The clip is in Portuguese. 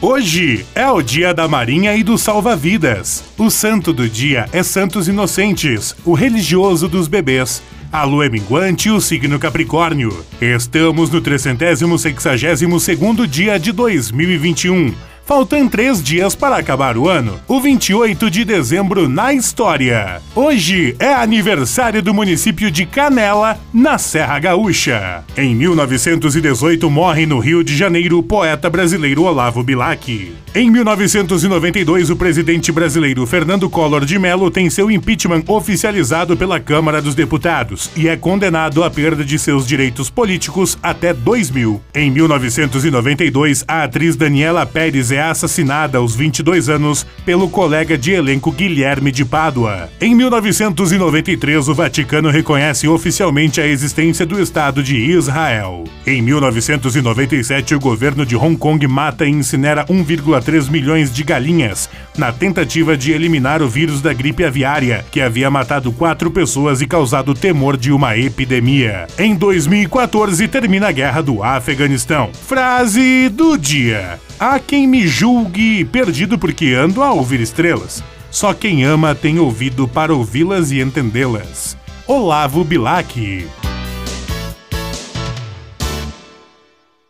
Hoje é o dia da Marinha e do Salva-Vidas. O santo do dia é Santos Inocentes, o religioso dos bebês. A lua é minguante e o signo Capricórnio. Estamos no 362º dia de 2021. Faltam três dias para acabar o ano. O 28 de dezembro na história. Hoje é aniversário do município de Canela, na Serra Gaúcha. Em 1918 morre no Rio de Janeiro o poeta brasileiro Olavo Bilac. Em 1992, o presidente brasileiro Fernando Collor de Mello tem seu impeachment oficializado pela Câmara dos Deputados e é condenado à perda de seus direitos políticos até 2000. Em 1992, a atriz Daniela Pérez é assassinada aos 22 anos pelo colega de elenco Guilherme de Pádua. Em 1993, o Vaticano reconhece oficialmente a existência do Estado de Israel. Em 1997, o governo de Hong Kong mata e incinera 1,3 milhões de galinhas na tentativa de eliminar o vírus da gripe aviária, que havia matado quatro pessoas e causado temor de uma epidemia. Em 2014, termina a guerra do Afeganistão. Frase do dia. Há quem me julgue perdido porque ando a ouvir estrelas. Só quem ama tem ouvido para ouvi-las e entendê-las. Olavo Bilac.